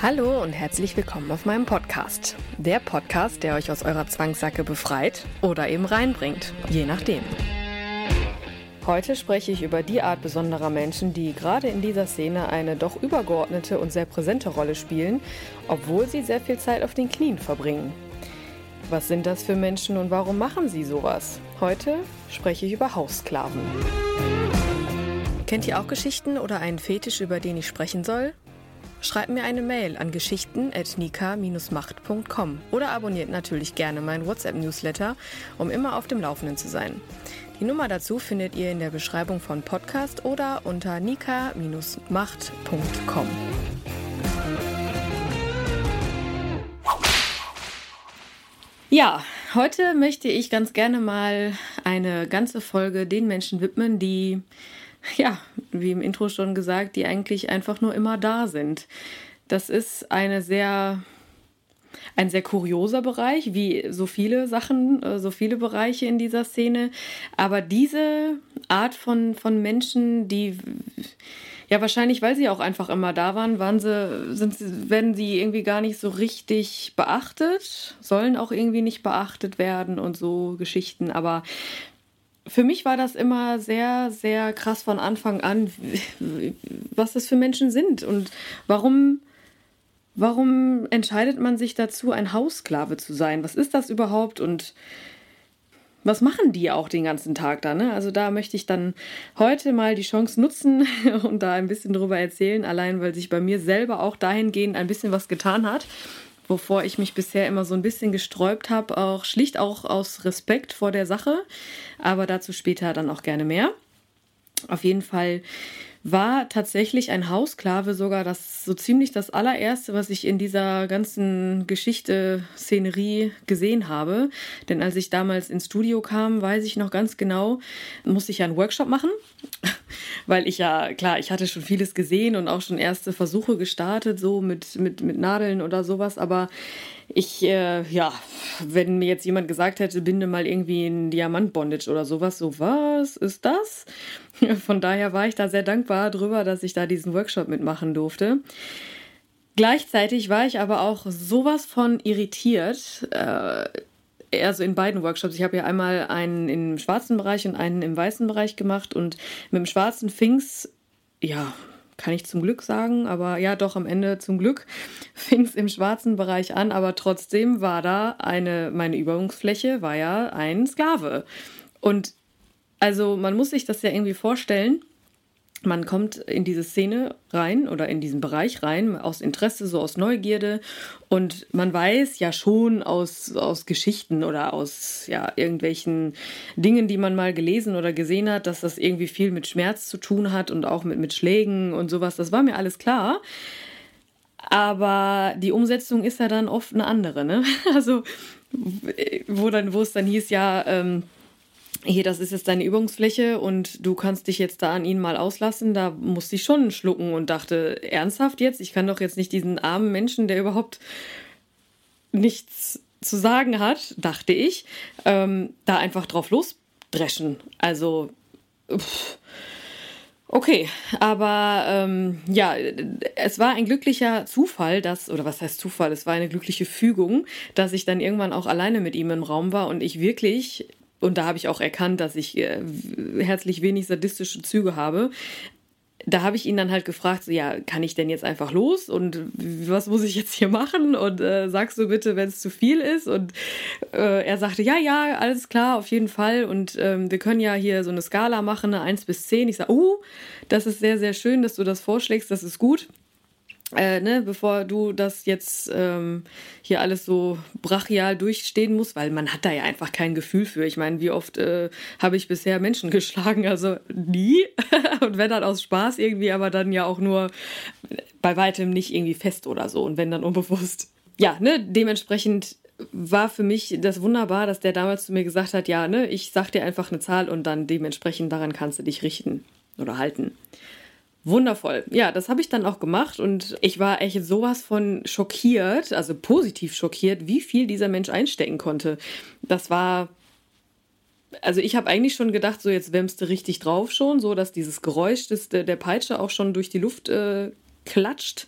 Hallo und herzlich willkommen auf meinem Podcast. Der Podcast, der euch aus eurer Zwangssacke befreit oder eben reinbringt, je nachdem. Heute spreche ich über die Art besonderer Menschen, die gerade in dieser Szene eine doch übergeordnete und sehr präsente Rolle spielen, obwohl sie sehr viel Zeit auf den Knien verbringen. Was sind das für Menschen und warum machen sie sowas? Heute spreche ich über Haussklaven. Kennt ihr auch Geschichten oder einen Fetisch, über den ich sprechen soll? Schreibt mir eine Mail an geschichten.nika-macht.com oder abonniert natürlich gerne meinen WhatsApp-Newsletter, um immer auf dem Laufenden zu sein. Die Nummer dazu findet ihr in der Beschreibung von Podcast oder unter nika-macht.com. Ja, heute möchte ich ganz gerne mal eine ganze Folge den Menschen widmen, die, ja, wie im Intro schon gesagt, die eigentlich einfach nur immer da sind. Das ist eine sehr ein sehr kurioser Bereich, wie so viele Sachen, äh, so viele Bereiche in dieser Szene. Aber diese Art von, von Menschen, die ja wahrscheinlich, weil sie auch einfach immer da waren, waren sie, sind sie, werden sie irgendwie gar nicht so richtig beachtet, sollen auch irgendwie nicht beachtet werden und so Geschichten. Aber für mich war das immer sehr, sehr krass von Anfang an, was das für Menschen sind und warum Warum entscheidet man sich dazu, ein Haussklave zu sein? Was ist das überhaupt und was machen die auch den ganzen Tag da? Ne? Also da möchte ich dann heute mal die Chance nutzen und da ein bisschen drüber erzählen, allein weil sich bei mir selber auch dahingehend ein bisschen was getan hat, wovor ich mich bisher immer so ein bisschen gesträubt habe, auch schlicht auch aus Respekt vor der Sache, aber dazu später dann auch gerne mehr. Auf jeden Fall war tatsächlich ein Hausklave sogar. Das so ziemlich das allererste, was ich in dieser ganzen Geschichte, Szenerie gesehen habe. Denn als ich damals ins Studio kam, weiß ich noch ganz genau, musste ich ja einen Workshop machen, weil ich ja, klar, ich hatte schon vieles gesehen und auch schon erste Versuche gestartet, so mit, mit, mit Nadeln oder sowas, aber ich, äh, ja, wenn mir jetzt jemand gesagt hätte, binde mal irgendwie ein Diamant-Bondage oder sowas, so, was ist das? Von daher war ich da sehr dankbar drüber, dass ich da diesen Workshop mitmachen durfte. Gleichzeitig war ich aber auch sowas von irritiert, äh, also in beiden Workshops. Ich habe ja einmal einen im schwarzen Bereich und einen im weißen Bereich gemacht und mit dem schwarzen fing's, ja, kann ich zum Glück sagen, aber ja, doch am Ende zum Glück fing es im schwarzen Bereich an, aber trotzdem war da eine, meine Übungsfläche war ja ein Sklave. Und also man muss sich das ja irgendwie vorstellen man kommt in diese Szene rein oder in diesen Bereich rein, aus Interesse, so aus Neugierde. Und man weiß ja schon aus, aus Geschichten oder aus ja, irgendwelchen Dingen, die man mal gelesen oder gesehen hat, dass das irgendwie viel mit Schmerz zu tun hat und auch mit, mit Schlägen und sowas. Das war mir alles klar. Aber die Umsetzung ist ja dann oft eine andere, ne? Also, wo dann, es dann hieß, ja, ähm, hier, das ist jetzt deine Übungsfläche und du kannst dich jetzt da an ihn mal auslassen. Da musste ich schon schlucken und dachte, ernsthaft jetzt? Ich kann doch jetzt nicht diesen armen Menschen, der überhaupt nichts zu sagen hat, dachte ich, ähm, da einfach drauf losdreschen. Also, pff. Okay, aber ähm, ja, es war ein glücklicher Zufall, dass, oder was heißt Zufall, es war eine glückliche Fügung, dass ich dann irgendwann auch alleine mit ihm im Raum war und ich wirklich und da habe ich auch erkannt, dass ich äh, herzlich wenig sadistische Züge habe. Da habe ich ihn dann halt gefragt, so, ja, kann ich denn jetzt einfach los und was muss ich jetzt hier machen und äh, sagst du bitte, wenn es zu viel ist und äh, er sagte, ja, ja, alles klar, auf jeden Fall und ähm, wir können ja hier so eine Skala machen, eine 1 bis 10. Ich sage, oh, das ist sehr, sehr schön, dass du das vorschlägst, das ist gut. Äh, ne, bevor du das jetzt ähm, hier alles so brachial durchstehen musst, weil man hat da ja einfach kein Gefühl für. Ich meine, wie oft äh, habe ich bisher Menschen geschlagen? Also nie. und wenn dann aus Spaß irgendwie, aber dann ja auch nur bei weitem nicht irgendwie fest oder so. Und wenn dann unbewusst. Ja, ne, dementsprechend war für mich das wunderbar, dass der damals zu mir gesagt hat, ja, ne, ich sag dir einfach eine Zahl und dann dementsprechend daran kannst du dich richten oder halten. Wundervoll. Ja, das habe ich dann auch gemacht und ich war echt sowas von schockiert, also positiv schockiert, wie viel dieser Mensch einstecken konnte. Das war also ich habe eigentlich schon gedacht, so jetzt wämmst du richtig drauf schon, so dass dieses Geräusch des, der Peitsche auch schon durch die Luft äh, klatscht.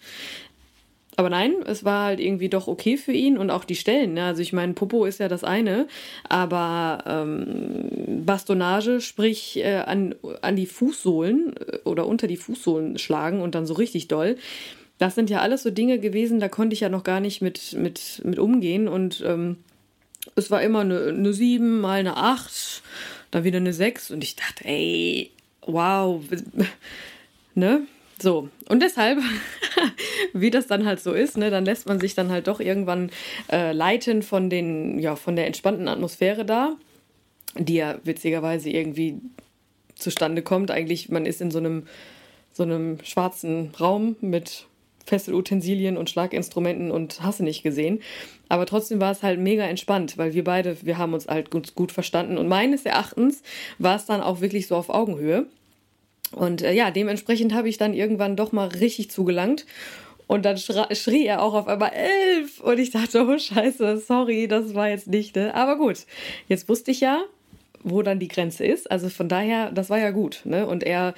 Aber nein, es war halt irgendwie doch okay für ihn und auch die Stellen. Ne? Also ich meine, Popo ist ja das eine, aber ähm, Bastonage, sprich äh, an, an die Fußsohlen äh, oder unter die Fußsohlen schlagen und dann so richtig doll. Das sind ja alles so Dinge gewesen, da konnte ich ja noch gar nicht mit, mit, mit umgehen. Und ähm, es war immer eine, eine 7 mal eine 8, dann wieder eine 6. Und ich dachte, ey, wow, ne? So, und deshalb, wie das dann halt so ist, ne, dann lässt man sich dann halt doch irgendwann äh, leiten von den, ja, von der entspannten Atmosphäre da, die ja witzigerweise irgendwie zustande kommt. Eigentlich, man ist in so einem, so einem schwarzen Raum mit Fesselutensilien und Schlaginstrumenten und hasse nicht gesehen. Aber trotzdem war es halt mega entspannt, weil wir beide, wir haben uns halt gut, gut verstanden. Und meines Erachtens war es dann auch wirklich so auf Augenhöhe. Und äh, ja, dementsprechend habe ich dann irgendwann doch mal richtig zugelangt. Und dann schrie er auch auf einmal elf. Und ich dachte, oh Scheiße, sorry, das war jetzt nicht, ne? Aber gut, jetzt wusste ich ja, wo dann die Grenze ist. Also von daher, das war ja gut, ne? Und er,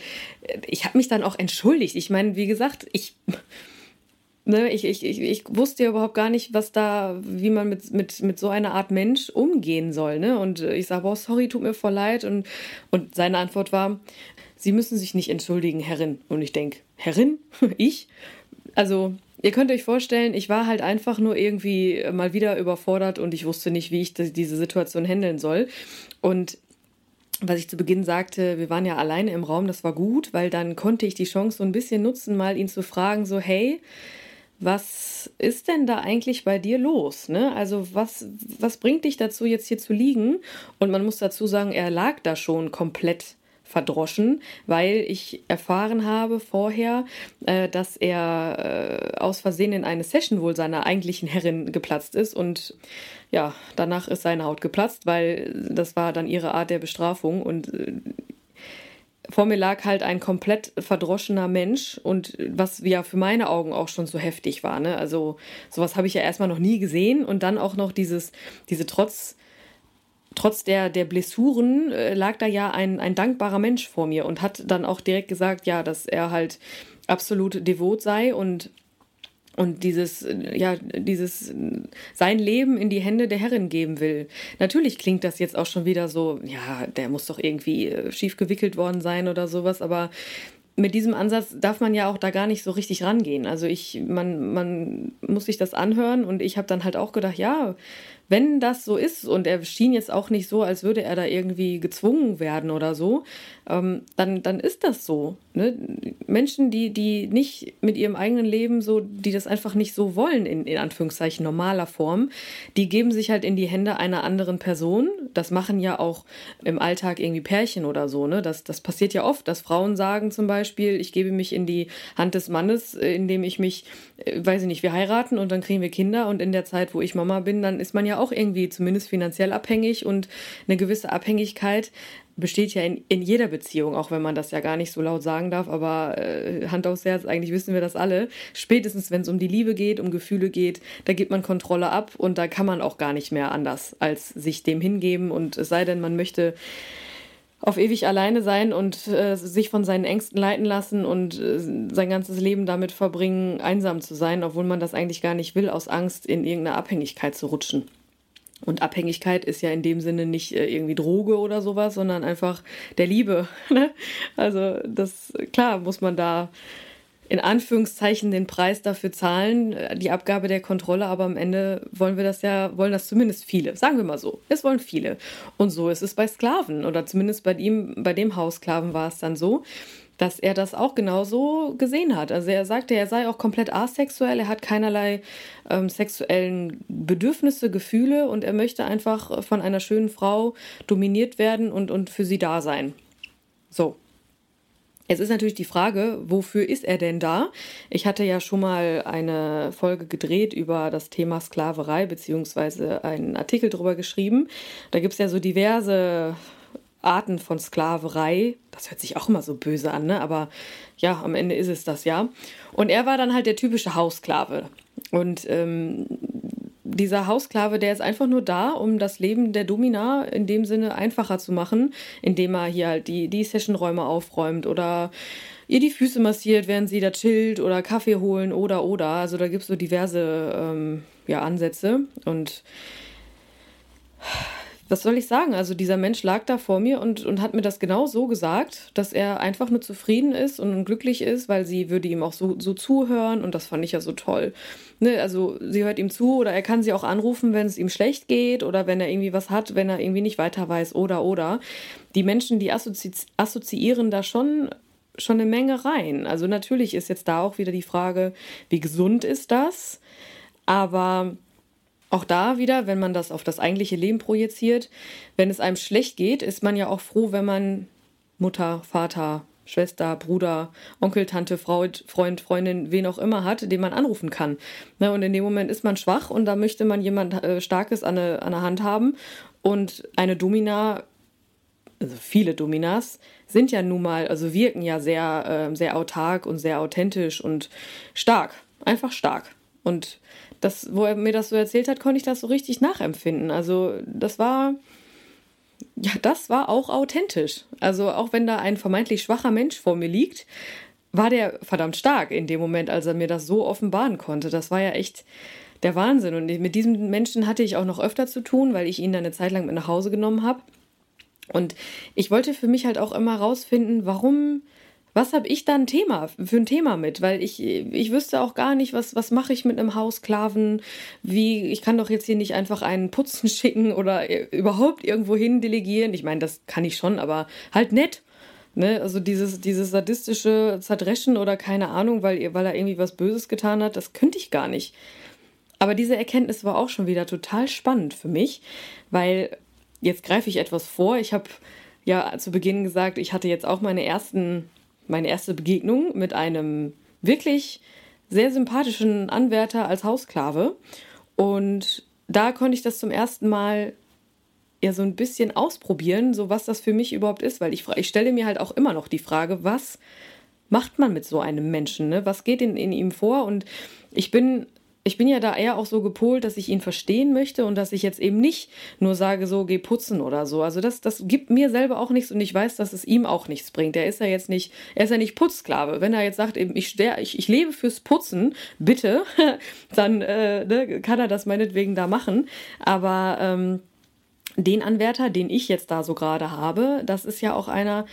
ich habe mich dann auch entschuldigt. Ich meine, wie gesagt, ich, ne, ich, ich, ich, ich wusste ja überhaupt gar nicht, was da, wie man mit, mit, mit so einer Art Mensch umgehen soll, ne? Und ich sage, boah, sorry, tut mir voll leid. Und, und seine Antwort war, Sie müssen sich nicht entschuldigen, Herrin. Und ich denke, Herrin? ich? Also, ihr könnt euch vorstellen, ich war halt einfach nur irgendwie mal wieder überfordert und ich wusste nicht, wie ich diese Situation handeln soll. Und was ich zu Beginn sagte, wir waren ja alleine im Raum, das war gut, weil dann konnte ich die Chance so ein bisschen nutzen, mal ihn zu fragen, so, hey, was ist denn da eigentlich bei dir los? Ne? Also was, was bringt dich dazu, jetzt hier zu liegen? Und man muss dazu sagen, er lag da schon komplett verdroschen, weil ich erfahren habe vorher, äh, dass er äh, aus Versehen in eine Session wohl seiner eigentlichen Herrin geplatzt ist und ja, danach ist seine Haut geplatzt, weil das war dann ihre Art der Bestrafung und äh, vor mir lag halt ein komplett verdroschener Mensch und was ja für meine Augen auch schon so heftig war. Ne? Also sowas habe ich ja erstmal noch nie gesehen und dann auch noch dieses, diese Trotz, trotz der, der Blessuren äh, lag da ja ein, ein dankbarer Mensch vor mir und hat dann auch direkt gesagt, ja, dass er halt absolut devot sei und und dieses, ja, dieses sein Leben in die Hände der Herrin geben will. Natürlich klingt das jetzt auch schon wieder so, ja, der muss doch irgendwie äh, schief gewickelt worden sein oder sowas, aber mit diesem Ansatz darf man ja auch da gar nicht so richtig rangehen. Also ich, man, man muss sich das anhören und ich habe dann halt auch gedacht, ja, wenn das so ist und er schien jetzt auch nicht so, als würde er da irgendwie gezwungen werden oder so, ähm, dann, dann ist das so. Ne? Menschen, die, die nicht mit ihrem eigenen Leben so, die das einfach nicht so wollen, in, in Anführungszeichen normaler Form, die geben sich halt in die Hände einer anderen Person. Das machen ja auch im Alltag irgendwie Pärchen oder so. Ne? Das, das passiert ja oft, dass Frauen sagen zum Beispiel, ich gebe mich in die Hand des Mannes, äh, indem ich mich, äh, weiß ich nicht, wir heiraten und dann kriegen wir Kinder und in der Zeit, wo ich Mama bin, dann ist man ja auch irgendwie zumindest finanziell abhängig und eine gewisse Abhängigkeit besteht ja in, in jeder Beziehung, auch wenn man das ja gar nicht so laut sagen darf, aber äh, Hand aufs Herz, eigentlich wissen wir das alle. Spätestens, wenn es um die Liebe geht, um Gefühle geht, da gibt man Kontrolle ab und da kann man auch gar nicht mehr anders, als sich dem hingeben und es sei denn, man möchte auf ewig alleine sein und äh, sich von seinen Ängsten leiten lassen und äh, sein ganzes Leben damit verbringen, einsam zu sein, obwohl man das eigentlich gar nicht will, aus Angst in irgendeine Abhängigkeit zu rutschen. Und Abhängigkeit ist ja in dem Sinne nicht äh, irgendwie Droge oder sowas, sondern einfach der Liebe. Ne? Also das, klar, muss man da in Anführungszeichen den Preis dafür zahlen, äh, die Abgabe der Kontrolle, aber am Ende wollen wir das ja, wollen das zumindest viele, sagen wir mal so. Es wollen viele. Und so ist es bei Sklaven oder zumindest bei ihm, bei dem Haussklaven war es dann so. Dass er das auch genauso gesehen hat. Also er sagte, er sei auch komplett asexuell, er hat keinerlei ähm, sexuellen Bedürfnisse, Gefühle und er möchte einfach von einer schönen Frau dominiert werden und, und für sie da sein. So. Es ist natürlich die Frage, wofür ist er denn da? Ich hatte ja schon mal eine Folge gedreht über das Thema Sklaverei, beziehungsweise einen Artikel darüber geschrieben. Da gibt es ja so diverse Arten von Sklaverei. Das hört sich auch immer so böse an, ne? aber ja, am Ende ist es das ja. Und er war dann halt der typische Haussklave. Und ähm, dieser Haussklave, der ist einfach nur da, um das Leben der Domina in dem Sinne einfacher zu machen, indem er hier halt die, die Sessionräume aufräumt oder ihr die Füße massiert, während sie da chillt oder Kaffee holen oder oder. Also da gibt es so diverse ähm, ja, Ansätze. Und was soll ich sagen? Also dieser Mensch lag da vor mir und, und hat mir das genau so gesagt, dass er einfach nur zufrieden ist und glücklich ist, weil sie würde ihm auch so, so zuhören und das fand ich ja so toll. Ne, also sie hört ihm zu oder er kann sie auch anrufen, wenn es ihm schlecht geht oder wenn er irgendwie was hat, wenn er irgendwie nicht weiter weiß oder oder. Die Menschen, die assozi assoziieren da schon schon eine Menge rein. Also natürlich ist jetzt da auch wieder die Frage, wie gesund ist das? Aber auch da wieder, wenn man das auf das eigentliche Leben projiziert, wenn es einem schlecht geht, ist man ja auch froh, wenn man Mutter, Vater, Schwester, Bruder, Onkel, Tante, Freund, Freund, Freundin, wen auch immer hat, den man anrufen kann. Ne, und in dem Moment ist man schwach und da möchte man jemand äh, Starkes an der, an der Hand haben. Und eine Domina, also viele Dominas, sind ja nun mal, also wirken ja sehr, äh, sehr autark und sehr authentisch und stark. Einfach stark. Und das, wo er mir das so erzählt hat, konnte ich das so richtig nachempfinden. Also das war, ja, das war auch authentisch. Also auch wenn da ein vermeintlich schwacher Mensch vor mir liegt, war der verdammt stark in dem Moment, als er mir das so offenbaren konnte. Das war ja echt der Wahnsinn. Und mit diesem Menschen hatte ich auch noch öfter zu tun, weil ich ihn dann eine Zeit lang mit nach Hause genommen habe. Und ich wollte für mich halt auch immer rausfinden, warum was habe ich da ein Thema für ein Thema mit? Weil ich, ich wüsste auch gar nicht, was, was mache ich mit einem Haussklaven? Wie, ich kann doch jetzt hier nicht einfach einen Putzen schicken oder überhaupt irgendwo hin delegieren. Ich meine, das kann ich schon, aber halt nett. Ne? Also dieses, dieses sadistische Zerdreschen oder keine Ahnung, weil, weil er irgendwie was Böses getan hat, das könnte ich gar nicht. Aber diese Erkenntnis war auch schon wieder total spannend für mich, weil jetzt greife ich etwas vor. Ich habe ja zu Beginn gesagt, ich hatte jetzt auch meine ersten meine erste Begegnung mit einem wirklich sehr sympathischen Anwärter als Hausklave. Und da konnte ich das zum ersten Mal ja so ein bisschen ausprobieren, so was das für mich überhaupt ist, weil ich, ich stelle mir halt auch immer noch die Frage, was macht man mit so einem Menschen, ne? Was geht in, in ihm vor? Und ich bin ich bin ja da eher auch so gepolt, dass ich ihn verstehen möchte und dass ich jetzt eben nicht nur sage, so geh putzen oder so. Also das, das gibt mir selber auch nichts und ich weiß, dass es ihm auch nichts bringt. Er ist ja jetzt nicht, er ist ja nicht Putzsklave. Wenn er jetzt sagt, eben, ich, ich, ich lebe fürs Putzen, bitte, dann äh, ne, kann er das meinetwegen da machen. Aber ähm, den Anwärter, den ich jetzt da so gerade habe, das ist ja auch einer,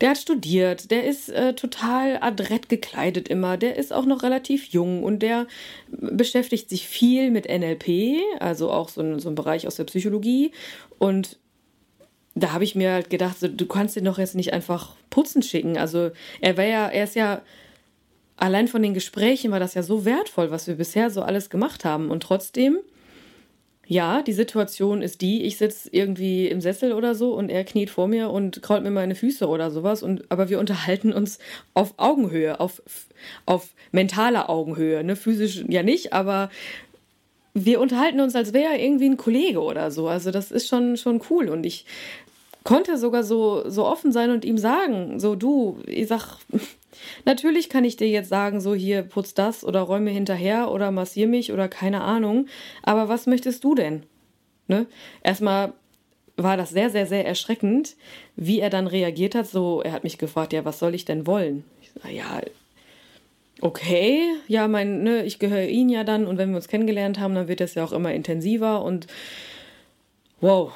der hat studiert, der ist äh, total adrett gekleidet immer, der ist auch noch relativ jung und der beschäftigt sich viel mit NLP, also auch so ein, so ein Bereich aus der Psychologie. Und da habe ich mir halt gedacht, so, du kannst den doch jetzt nicht einfach putzen schicken. Also er war ja, er ist ja allein von den Gesprächen war das ja so wertvoll, was wir bisher so alles gemacht haben. Und trotzdem ja, die Situation ist die, ich sitze irgendwie im Sessel oder so und er kniet vor mir und krault mir meine Füße oder sowas. Und, aber wir unterhalten uns auf Augenhöhe, auf, auf mentaler Augenhöhe. Ne? Physisch ja nicht, aber wir unterhalten uns, als wäre er irgendwie ein Kollege oder so. Also das ist schon, schon cool. Und ich konnte sogar so, so offen sein und ihm sagen, so du, ich sag, Natürlich kann ich dir jetzt sagen, so hier putz das oder räume hinterher oder massier mich oder keine Ahnung. Aber was möchtest du denn? Ne? Erstmal war das sehr, sehr, sehr erschreckend, wie er dann reagiert hat. So, er hat mich gefragt, ja, was soll ich denn wollen? Ich sag, ja, okay, ja, mein, ne, ich gehöre ihn ja dann und wenn wir uns kennengelernt haben, dann wird das ja auch immer intensiver und wow.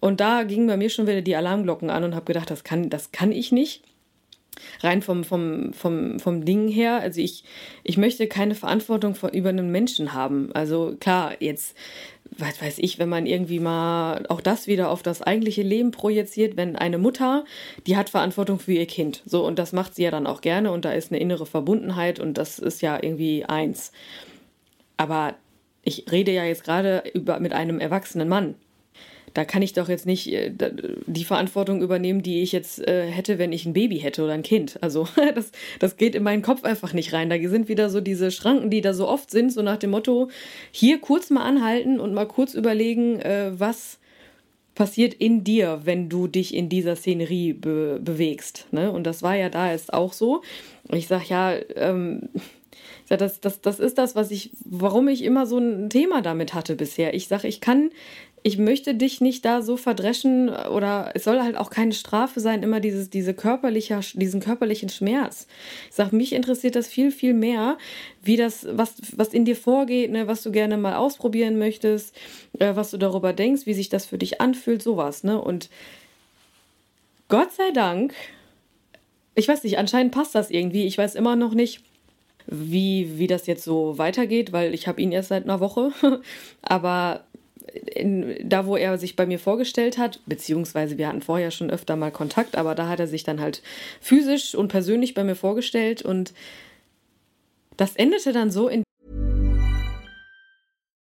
Und da gingen bei mir schon wieder die Alarmglocken an und habe gedacht, das kann, das kann ich nicht. Rein vom, vom, vom, vom Ding her, also ich, ich möchte keine Verantwortung von, über einen Menschen haben. Also klar, jetzt, was weiß ich, wenn man irgendwie mal auch das wieder auf das eigentliche Leben projiziert, wenn eine Mutter, die hat Verantwortung für ihr Kind. So, und das macht sie ja dann auch gerne und da ist eine innere Verbundenheit und das ist ja irgendwie eins. Aber ich rede ja jetzt gerade über mit einem erwachsenen Mann da kann ich doch jetzt nicht äh, die Verantwortung übernehmen, die ich jetzt äh, hätte, wenn ich ein Baby hätte oder ein Kind. Also das, das geht in meinen Kopf einfach nicht rein. Da sind wieder so diese Schranken, die da so oft sind, so nach dem Motto, hier kurz mal anhalten und mal kurz überlegen, äh, was passiert in dir, wenn du dich in dieser Szenerie be bewegst. Ne? Und das war ja da jetzt auch so. Ich sage ja, ähm, das, das, das ist das, was ich, warum ich immer so ein Thema damit hatte bisher. Ich sage, ich kann ich möchte dich nicht da so verdreschen oder es soll halt auch keine Strafe sein, immer dieses, diese körperliche, diesen körperlichen Schmerz. Ich sage, mich interessiert das viel, viel mehr, wie das, was, was in dir vorgeht, ne, was du gerne mal ausprobieren möchtest, äh, was du darüber denkst, wie sich das für dich anfühlt, sowas, ne? Und Gott sei Dank, ich weiß nicht, anscheinend passt das irgendwie. Ich weiß immer noch nicht, wie, wie das jetzt so weitergeht, weil ich habe ihn erst seit einer Woche. Aber in, da, wo er sich bei mir vorgestellt hat, beziehungsweise wir hatten vorher schon öfter mal Kontakt, aber da hat er sich dann halt physisch und persönlich bei mir vorgestellt und das endete dann so in.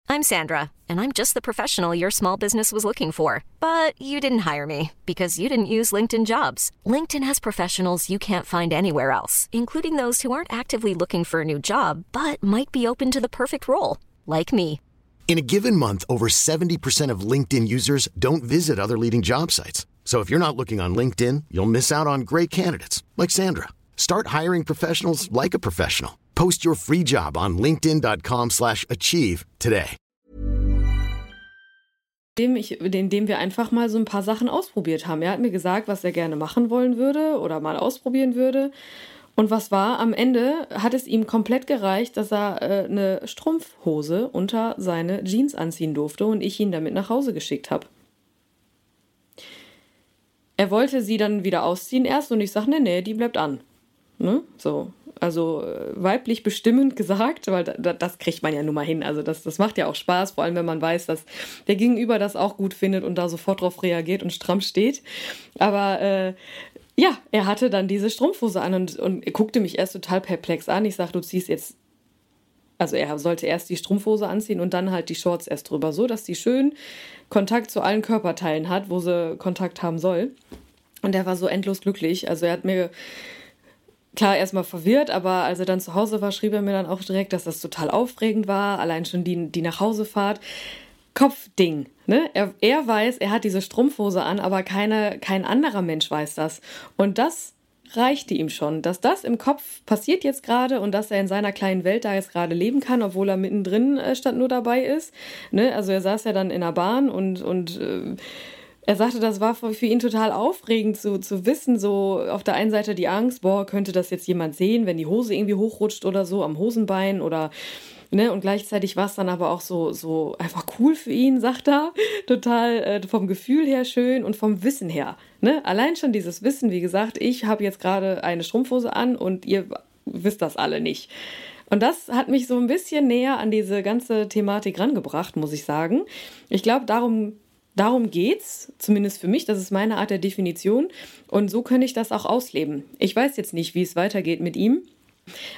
I'm Sandra, and I'm just the professional your small business was looking for. But you didn't hire me because you didn't use LinkedIn jobs. LinkedIn has professionals you can't find anywhere else, including those who aren't actively looking for a new job, but might be open to the perfect role, like me. In a given month, over 70% of LinkedIn users don't visit other leading job sites. So if you're not looking on LinkedIn, you'll miss out on great candidates like Sandra. Start hiring professionals like a professional. Post your free job on linkedin.com/achieve today. Dem ich, in dem wir einfach mal so ein paar Sachen ausprobiert haben. Er hat mir gesagt, was er gerne machen wollen würde oder mal ausprobieren würde. Und was war? Am Ende hat es ihm komplett gereicht, dass er äh, eine Strumpfhose unter seine Jeans anziehen durfte und ich ihn damit nach Hause geschickt habe. Er wollte sie dann wieder ausziehen erst und ich sage, nee, nee, die bleibt an. Ne? So, also äh, weiblich bestimmend gesagt, weil da, das kriegt man ja nun mal hin. Also das, das macht ja auch Spaß, vor allem wenn man weiß, dass der Gegenüber das auch gut findet und da sofort drauf reagiert und stramm steht. Aber äh, ja, er hatte dann diese Strumpfhose an und, und guckte mich erst total perplex an. Ich sag, du ziehst jetzt. Also er sollte erst die Strumpfhose anziehen und dann halt die Shorts erst drüber, so dass die schön Kontakt zu allen Körperteilen hat, wo sie Kontakt haben soll. Und er war so endlos glücklich. Also er hat mir klar erstmal verwirrt, aber als er dann zu Hause war, schrieb er mir dann auch direkt, dass das total aufregend war. Allein schon die, die Nachhausefahrt. Kopfding. Ne? Er, er weiß, er hat diese Strumpfhose an, aber keine, kein anderer Mensch weiß das. Und das reichte ihm schon, dass das im Kopf passiert jetzt gerade und dass er in seiner kleinen Welt da jetzt gerade leben kann, obwohl er mittendrin äh, statt nur dabei ist. Ne? Also er saß ja dann in der Bahn und, und äh, er sagte, das war für ihn total aufregend zu, zu wissen, so auf der einen Seite die Angst, boah, könnte das jetzt jemand sehen, wenn die Hose irgendwie hochrutscht oder so am Hosenbein oder Ne? Und gleichzeitig war es dann aber auch so, so einfach cool für ihn, sagt er. Total äh, vom Gefühl her schön und vom Wissen her. Ne? Allein schon dieses Wissen, wie gesagt, ich habe jetzt gerade eine Strumpfhose an und ihr wisst das alle nicht. Und das hat mich so ein bisschen näher an diese ganze Thematik rangebracht, muss ich sagen. Ich glaube, darum, darum geht's, zumindest für mich. Das ist meine Art der Definition. Und so kann ich das auch ausleben. Ich weiß jetzt nicht, wie es weitergeht mit ihm.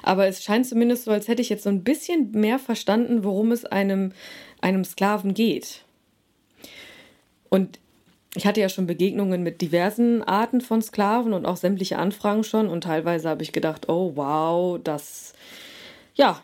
Aber es scheint zumindest so, als hätte ich jetzt so ein bisschen mehr verstanden, worum es einem, einem Sklaven geht. Und ich hatte ja schon Begegnungen mit diversen Arten von Sklaven und auch sämtliche Anfragen schon. Und teilweise habe ich gedacht, oh wow, das, ja,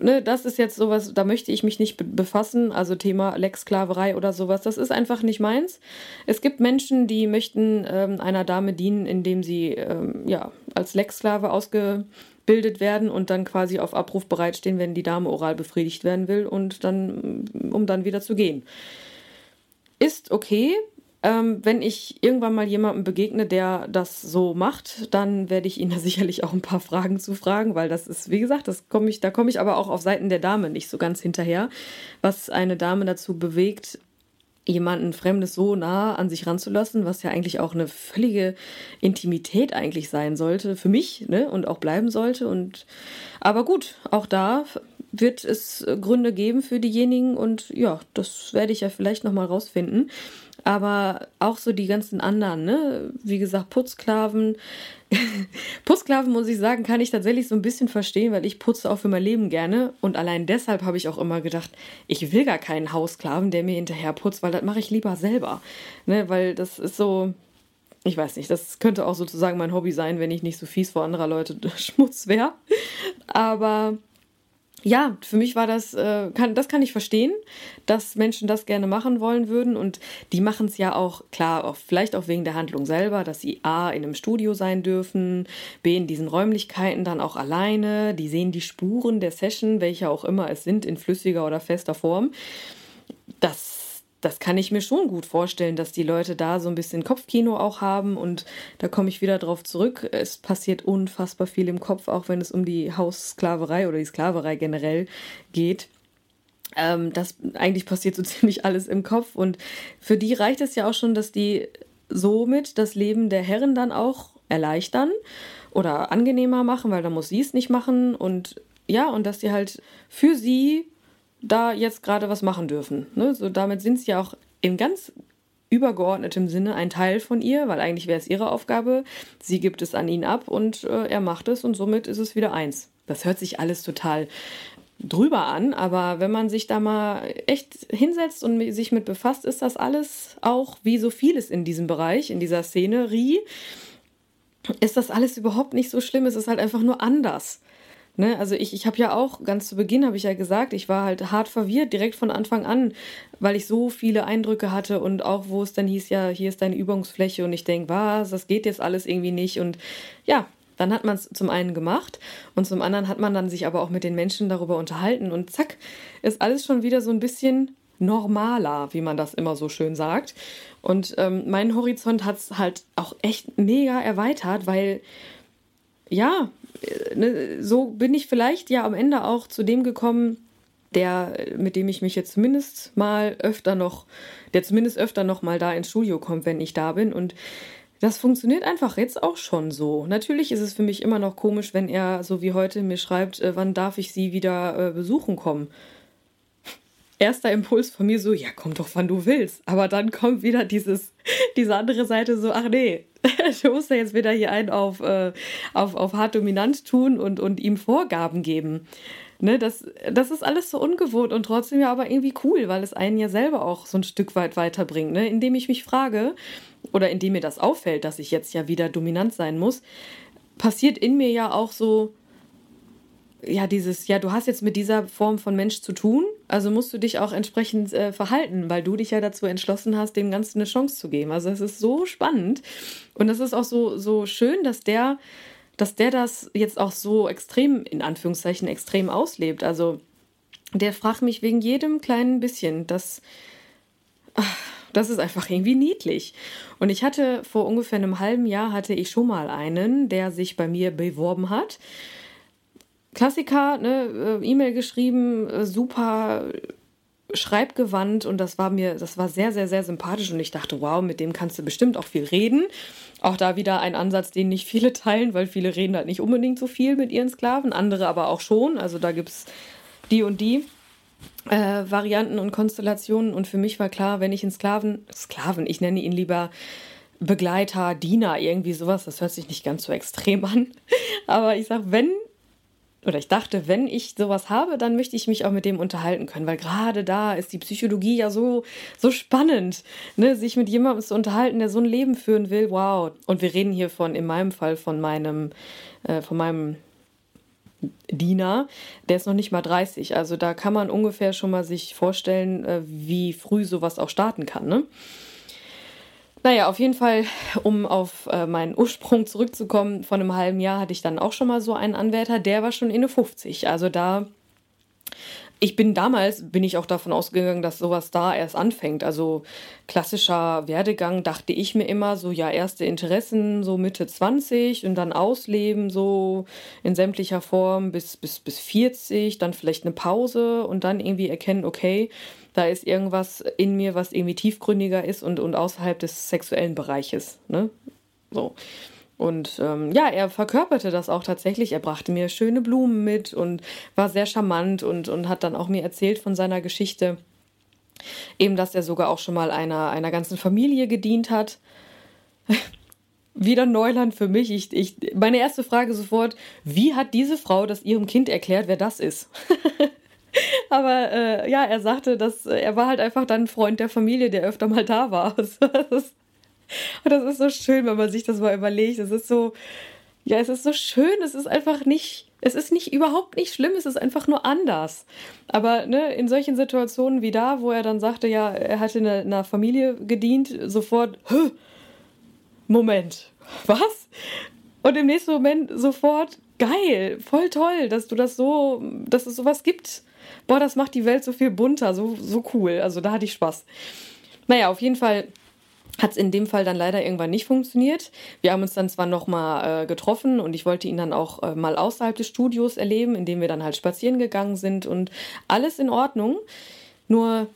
ne, das ist jetzt sowas, da möchte ich mich nicht befassen. Also Thema Lex-Sklaverei oder sowas, das ist einfach nicht meins. Es gibt Menschen, die möchten ähm, einer Dame dienen, indem sie ähm, ja, als Lex-Sklave ausge bildet werden und dann quasi auf Abruf bereitstehen, wenn die Dame oral befriedigt werden will und dann, um dann wieder zu gehen. Ist okay. Ähm, wenn ich irgendwann mal jemandem begegne, der das so macht, dann werde ich ihn da sicherlich auch ein paar Fragen zu fragen, weil das ist, wie gesagt, das komme ich, da komme ich aber auch auf Seiten der Dame nicht so ganz hinterher, was eine Dame dazu bewegt, jemanden Fremdes so nah an sich ranzulassen, was ja eigentlich auch eine völlige Intimität eigentlich sein sollte, für mich, ne, und auch bleiben sollte. Und aber gut, auch da wird es Gründe geben für diejenigen und ja, das werde ich ja vielleicht nochmal rausfinden. Aber auch so die ganzen anderen, ne? Wie gesagt, Putzsklaven. Putzsklaven, muss ich sagen, kann ich tatsächlich so ein bisschen verstehen, weil ich putze auch für mein Leben gerne. Und allein deshalb habe ich auch immer gedacht, ich will gar keinen Haussklaven, der mir hinterher putzt, weil das mache ich lieber selber. Ne? Weil das ist so, ich weiß nicht, das könnte auch sozusagen mein Hobby sein, wenn ich nicht so fies vor anderer Leute Schmutz wäre. Aber ja, für mich war das, äh, kann, das kann ich verstehen, dass Menschen das gerne machen wollen würden. Und die machen es ja auch, klar, auch, vielleicht auch wegen der Handlung selber, dass sie A, in einem Studio sein dürfen, B, in diesen Räumlichkeiten dann auch alleine. Die sehen die Spuren der Session, welche auch immer es sind, in flüssiger oder fester Form. Das das kann ich mir schon gut vorstellen, dass die Leute da so ein bisschen Kopfkino auch haben und da komme ich wieder drauf zurück. Es passiert unfassbar viel im Kopf, auch wenn es um die Haussklaverei oder die Sklaverei generell geht. Ähm, das eigentlich passiert so ziemlich alles im Kopf und für die reicht es ja auch schon, dass die somit das Leben der Herren dann auch erleichtern oder angenehmer machen, weil dann muss sie es nicht machen und ja, und dass sie halt für sie da jetzt gerade was machen dürfen. Ne? So, damit sind sie ja auch im ganz übergeordnetem Sinne ein Teil von ihr, weil eigentlich wäre es ihre Aufgabe. Sie gibt es an ihn ab und äh, er macht es und somit ist es wieder eins. Das hört sich alles total drüber an, aber wenn man sich da mal echt hinsetzt und sich mit befasst, ist das alles auch wie so vieles in diesem Bereich, in dieser Szenerie, ist das alles überhaupt nicht so schlimm. Es ist halt einfach nur anders. Ne? Also ich, ich habe ja auch, ganz zu Beginn habe ich ja gesagt, ich war halt hart verwirrt, direkt von Anfang an, weil ich so viele Eindrücke hatte und auch wo es dann hieß, ja, hier ist deine Übungsfläche und ich denke, was, das geht jetzt alles irgendwie nicht. Und ja, dann hat man es zum einen gemacht und zum anderen hat man dann sich aber auch mit den Menschen darüber unterhalten und zack, ist alles schon wieder so ein bisschen normaler, wie man das immer so schön sagt. Und ähm, mein Horizont hat es halt auch echt mega erweitert, weil ja, ne, so bin ich vielleicht ja am Ende auch zu dem gekommen, der, mit dem ich mich jetzt zumindest mal öfter noch, der zumindest öfter noch mal da ins Studio kommt, wenn ich da bin. Und das funktioniert einfach jetzt auch schon so. Natürlich ist es für mich immer noch komisch, wenn er so wie heute mir schreibt, äh, wann darf ich sie wieder äh, besuchen kommen. Erster Impuls von mir so, ja, komm doch, wann du willst. Aber dann kommt wieder dieses, diese andere Seite so, ach nee, du musst ja jetzt wieder hier einen auf, äh, auf, auf hart dominant tun und, und ihm Vorgaben geben. Ne, das, das ist alles so ungewohnt und trotzdem ja aber irgendwie cool, weil es einen ja selber auch so ein Stück weit weiterbringt. Ne? Indem ich mich frage, oder indem mir das auffällt, dass ich jetzt ja wieder dominant sein muss, passiert in mir ja auch so, ja, dieses, ja, du hast jetzt mit dieser Form von Mensch zu tun, also musst du dich auch entsprechend äh, verhalten, weil du dich ja dazu entschlossen hast, dem Ganzen eine Chance zu geben. Also es ist so spannend und es ist auch so, so schön, dass der, dass der das jetzt auch so extrem, in Anführungszeichen, extrem auslebt. Also der fragt mich wegen jedem kleinen bisschen. Das, das ist einfach irgendwie niedlich. Und ich hatte vor ungefähr einem halben Jahr hatte ich schon mal einen, der sich bei mir beworben hat. Klassiker, ne, äh, E-Mail geschrieben, äh, super schreibgewandt und das war mir, das war sehr, sehr, sehr sympathisch und ich dachte, wow, mit dem kannst du bestimmt auch viel reden. Auch da wieder ein Ansatz, den nicht viele teilen, weil viele reden halt nicht unbedingt so viel mit ihren Sklaven, andere aber auch schon. Also da gibt es die und die äh, Varianten und Konstellationen und für mich war klar, wenn ich einen Sklaven, Sklaven, ich nenne ihn lieber Begleiter, Diener, irgendwie sowas, das hört sich nicht ganz so extrem an. Aber ich sag, wenn oder ich dachte, wenn ich sowas habe, dann möchte ich mich auch mit dem unterhalten können, weil gerade da ist die Psychologie ja so, so spannend, ne? sich mit jemandem zu unterhalten, der so ein Leben führen will. Wow. Und wir reden hier von, in meinem Fall, von meinem, äh, von meinem Diener, der ist noch nicht mal 30. Also da kann man ungefähr schon mal sich vorstellen, äh, wie früh sowas auch starten kann, ne? Naja, auf jeden Fall, um auf äh, meinen Ursprung zurückzukommen, vor einem halben Jahr hatte ich dann auch schon mal so einen Anwärter, der war schon in 50. Also da ich bin damals, bin ich auch davon ausgegangen, dass sowas da erst anfängt. Also klassischer Werdegang dachte ich mir immer so, ja, erste Interessen so Mitte 20 und dann ausleben so in sämtlicher Form bis, bis, bis 40, dann vielleicht eine Pause und dann irgendwie erkennen, okay, da ist irgendwas in mir, was irgendwie tiefgründiger ist und, und außerhalb des sexuellen Bereiches. Ne? So. Und ähm, ja, er verkörperte das auch tatsächlich. Er brachte mir schöne Blumen mit und war sehr charmant und, und hat dann auch mir erzählt von seiner Geschichte. Eben, dass er sogar auch schon mal einer, einer ganzen Familie gedient hat. Wieder Neuland für mich. Ich, ich, meine erste Frage sofort: Wie hat diese Frau das ihrem Kind erklärt, wer das ist? Aber äh, ja, er sagte, dass er war halt einfach dann ein Freund der Familie, der öfter mal da war. ist, und das ist so schön, wenn man sich das mal überlegt. Es ist so, ja, es ist so schön, es ist einfach nicht, es ist nicht überhaupt nicht schlimm, es ist einfach nur anders. Aber ne, in solchen Situationen wie da, wo er dann sagte, ja, er hatte in einer Familie gedient, sofort, Moment, was? Und im nächsten Moment sofort, geil, voll toll, dass du das so, dass es sowas gibt. Boah, das macht die Welt so viel bunter, so, so cool. Also da hatte ich Spaß. Naja, auf jeden Fall hat es in dem Fall dann leider irgendwann nicht funktioniert. Wir haben uns dann zwar nochmal äh, getroffen und ich wollte ihn dann auch äh, mal außerhalb des Studios erleben, indem wir dann halt spazieren gegangen sind und alles in Ordnung. Nur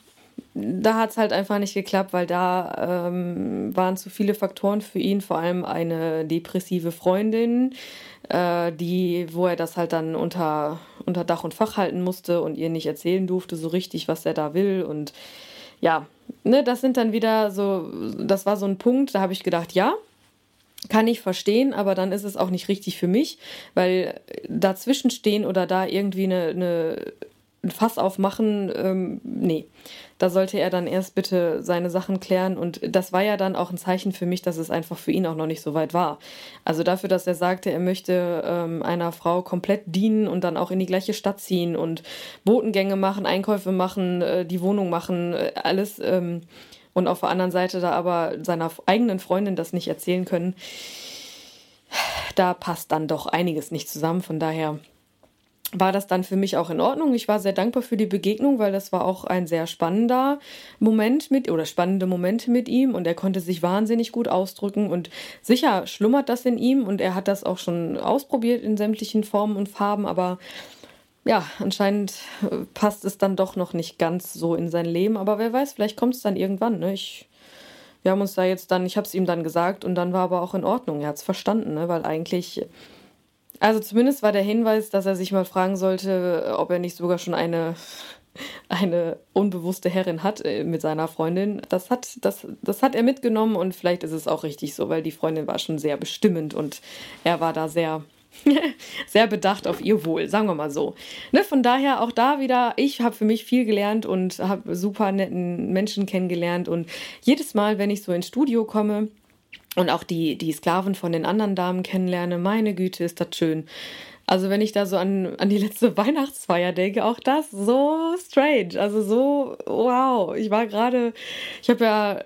da hat es halt einfach nicht geklappt, weil da ähm, waren zu viele Faktoren für ihn, vor allem eine depressive Freundin, äh, die, wo er das halt dann unter, unter Dach und Fach halten musste und ihr nicht erzählen durfte, so richtig, was er da will. Und ja, ne, das sind dann wieder so, das war so ein Punkt, da habe ich gedacht, ja, kann ich verstehen, aber dann ist es auch nicht richtig für mich, weil dazwischen stehen oder da irgendwie eine, eine ein Fass aufmachen, ähm, nee. Da sollte er dann erst bitte seine Sachen klären. Und das war ja dann auch ein Zeichen für mich, dass es einfach für ihn auch noch nicht so weit war. Also dafür, dass er sagte, er möchte ähm, einer Frau komplett dienen und dann auch in die gleiche Stadt ziehen und Botengänge machen, Einkäufe machen, äh, die Wohnung machen, äh, alles. Ähm, und auf der anderen Seite da aber seiner eigenen Freundin das nicht erzählen können. Da passt dann doch einiges nicht zusammen. Von daher war das dann für mich auch in Ordnung. Ich war sehr dankbar für die Begegnung, weil das war auch ein sehr spannender Moment mit oder spannende Momente mit ihm und er konnte sich wahnsinnig gut ausdrücken und sicher schlummert das in ihm und er hat das auch schon ausprobiert in sämtlichen Formen und Farben, aber ja, anscheinend äh, passt es dann doch noch nicht ganz so in sein Leben, aber wer weiß, vielleicht kommt es dann irgendwann. Ne? Ich, wir haben uns da jetzt dann, ich habe es ihm dann gesagt und dann war aber auch in Ordnung. Er hat es verstanden, ne? weil eigentlich also zumindest war der Hinweis, dass er sich mal fragen sollte, ob er nicht sogar schon eine, eine unbewusste Herrin hat äh, mit seiner Freundin. Das hat, das, das hat er mitgenommen und vielleicht ist es auch richtig so, weil die Freundin war schon sehr bestimmend und er war da sehr, sehr bedacht auf ihr Wohl, sagen wir mal so. Ne, von daher auch da wieder, ich habe für mich viel gelernt und habe super netten Menschen kennengelernt und jedes Mal, wenn ich so ins Studio komme, und auch die, die Sklaven von den anderen Damen kennenlerne. Meine Güte, ist das schön. Also wenn ich da so an, an die letzte Weihnachtsfeier denke, auch das so strange. Also so, wow. Ich war gerade, ich habe ja,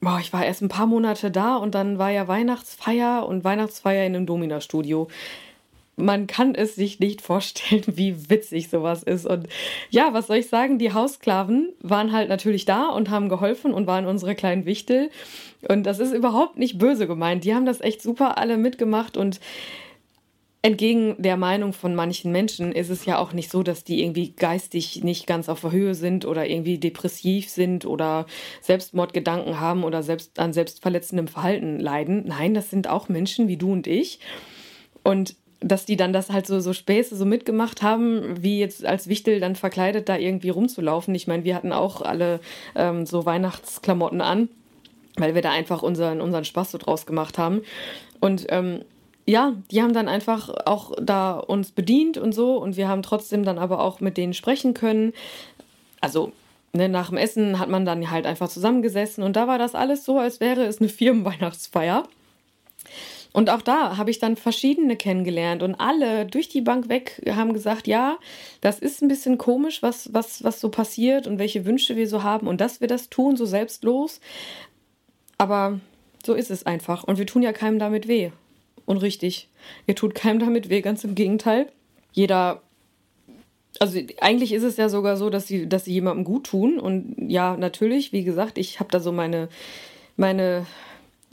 boah, ich war erst ein paar Monate da und dann war ja Weihnachtsfeier und Weihnachtsfeier in einem Domina-Studio man kann es sich nicht vorstellen, wie witzig sowas ist. Und ja, was soll ich sagen? Die Haussklaven waren halt natürlich da und haben geholfen und waren unsere kleinen Wichtel. Und das ist überhaupt nicht böse gemeint. Die haben das echt super alle mitgemacht und Entgegen der Meinung von manchen Menschen ist es ja auch nicht so, dass die irgendwie geistig nicht ganz auf der Höhe sind oder irgendwie depressiv sind oder Selbstmordgedanken haben oder selbst an selbstverletzendem Verhalten leiden. Nein, das sind auch Menschen wie du und ich. Und dass die dann das halt so, so Späße so mitgemacht haben, wie jetzt als Wichtel dann verkleidet da irgendwie rumzulaufen. Ich meine, wir hatten auch alle ähm, so Weihnachtsklamotten an, weil wir da einfach unseren, unseren Spaß so draus gemacht haben. Und ähm, ja, die haben dann einfach auch da uns bedient und so und wir haben trotzdem dann aber auch mit denen sprechen können. Also ne, nach dem Essen hat man dann halt einfach zusammengesessen und da war das alles so, als wäre es eine Firmenweihnachtsfeier. Und auch da habe ich dann verschiedene kennengelernt und alle durch die Bank weg haben gesagt, ja, das ist ein bisschen komisch, was, was, was so passiert und welche Wünsche wir so haben und dass wir das tun, so selbstlos. Aber so ist es einfach. Und wir tun ja keinem damit weh. Und richtig, ihr tut keinem damit weh, ganz im Gegenteil. Jeder also eigentlich ist es ja sogar so, dass sie, dass sie jemandem gut tun. Und ja, natürlich, wie gesagt, ich habe da so meine, meine,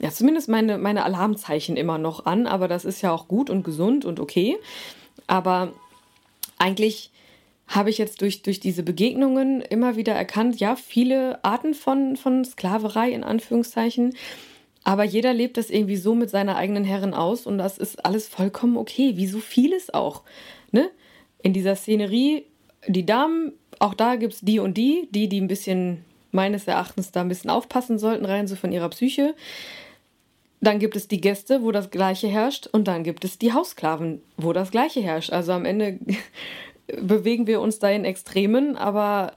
ja, zumindest meine, meine Alarmzeichen immer noch an, aber das ist ja auch gut und gesund und okay. Aber eigentlich habe ich jetzt durch, durch diese Begegnungen immer wieder erkannt, ja, viele Arten von, von Sklaverei in Anführungszeichen. Aber jeder lebt das irgendwie so mit seiner eigenen Herren aus und das ist alles vollkommen okay, wie so vieles auch. Ne? In dieser Szenerie, die Damen, auch da gibt es die und die, die, die ein bisschen, meines Erachtens, da ein bisschen aufpassen sollten, rein so von ihrer Psyche. Dann gibt es die Gäste, wo das Gleiche herrscht. Und dann gibt es die Haussklaven, wo das Gleiche herrscht. Also am Ende bewegen wir uns da in Extremen, aber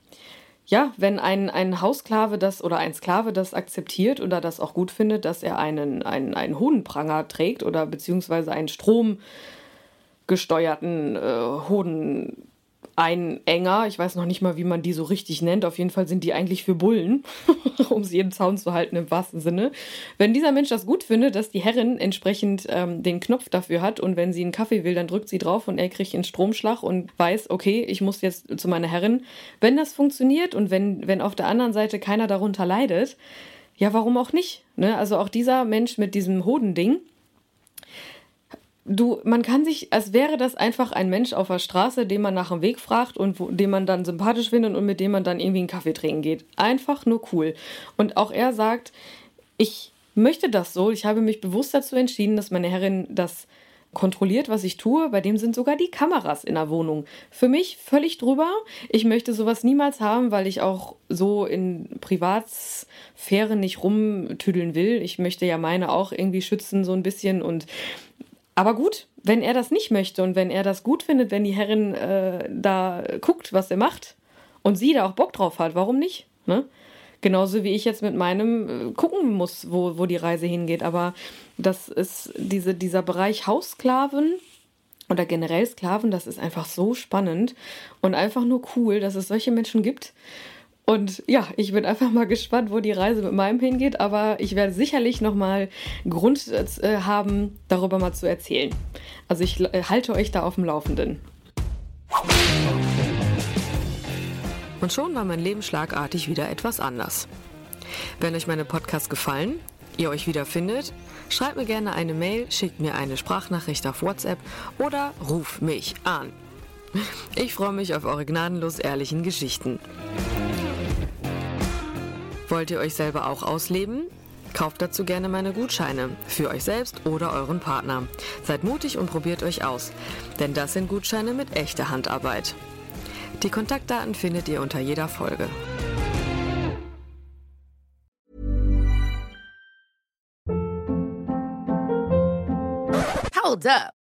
ja, wenn ein, ein Haussklave das oder ein Sklave das akzeptiert oder das auch gut findet, dass er einen, einen, einen Hodenpranger trägt oder beziehungsweise einen stromgesteuerten äh, Hoden ein Enger, ich weiß noch nicht mal, wie man die so richtig nennt, auf jeden Fall sind die eigentlich für Bullen, um sie im Zaun zu halten im wahrsten Sinne. Wenn dieser Mensch das gut findet, dass die Herrin entsprechend ähm, den Knopf dafür hat und wenn sie einen Kaffee will, dann drückt sie drauf und er kriegt einen Stromschlag und weiß, okay, ich muss jetzt zu meiner Herrin. Wenn das funktioniert und wenn, wenn auf der anderen Seite keiner darunter leidet, ja, warum auch nicht? Ne? Also auch dieser Mensch mit diesem Hodending, du, man kann sich, als wäre das einfach ein Mensch auf der Straße, den man nach dem Weg fragt und wo, den man dann sympathisch findet und mit dem man dann irgendwie einen Kaffee trinken geht. Einfach nur cool. Und auch er sagt, ich möchte das so. Ich habe mich bewusst dazu entschieden, dass meine Herrin das kontrolliert, was ich tue. Bei dem sind sogar die Kameras in der Wohnung. Für mich völlig drüber. Ich möchte sowas niemals haben, weil ich auch so in Privatsphäre nicht rumtüdeln will. Ich möchte ja meine auch irgendwie schützen, so ein bisschen. Und aber gut, wenn er das nicht möchte und wenn er das gut findet, wenn die Herrin äh, da guckt, was er macht und sie da auch Bock drauf hat, warum nicht? Ne? Genauso wie ich jetzt mit meinem äh, gucken muss, wo, wo die Reise hingeht. Aber das ist diese, dieser Bereich Haussklaven oder generell Sklaven, das ist einfach so spannend und einfach nur cool, dass es solche Menschen gibt. Und ja, ich bin einfach mal gespannt, wo die Reise mit meinem hingeht, aber ich werde sicherlich nochmal Grund äh, haben, darüber mal zu erzählen. Also ich äh, halte euch da auf dem Laufenden. Und schon war mein Leben schlagartig wieder etwas anders. Wenn euch meine Podcasts gefallen, ihr euch wieder findet, schreibt mir gerne eine Mail, schickt mir eine Sprachnachricht auf WhatsApp oder ruft mich an. Ich freue mich auf eure gnadenlos ehrlichen Geschichten. Wollt ihr euch selber auch ausleben? Kauft dazu gerne meine Gutscheine für euch selbst oder euren Partner. Seid mutig und probiert euch aus, denn das sind Gutscheine mit echter Handarbeit. Die Kontaktdaten findet ihr unter jeder Folge. Hold up.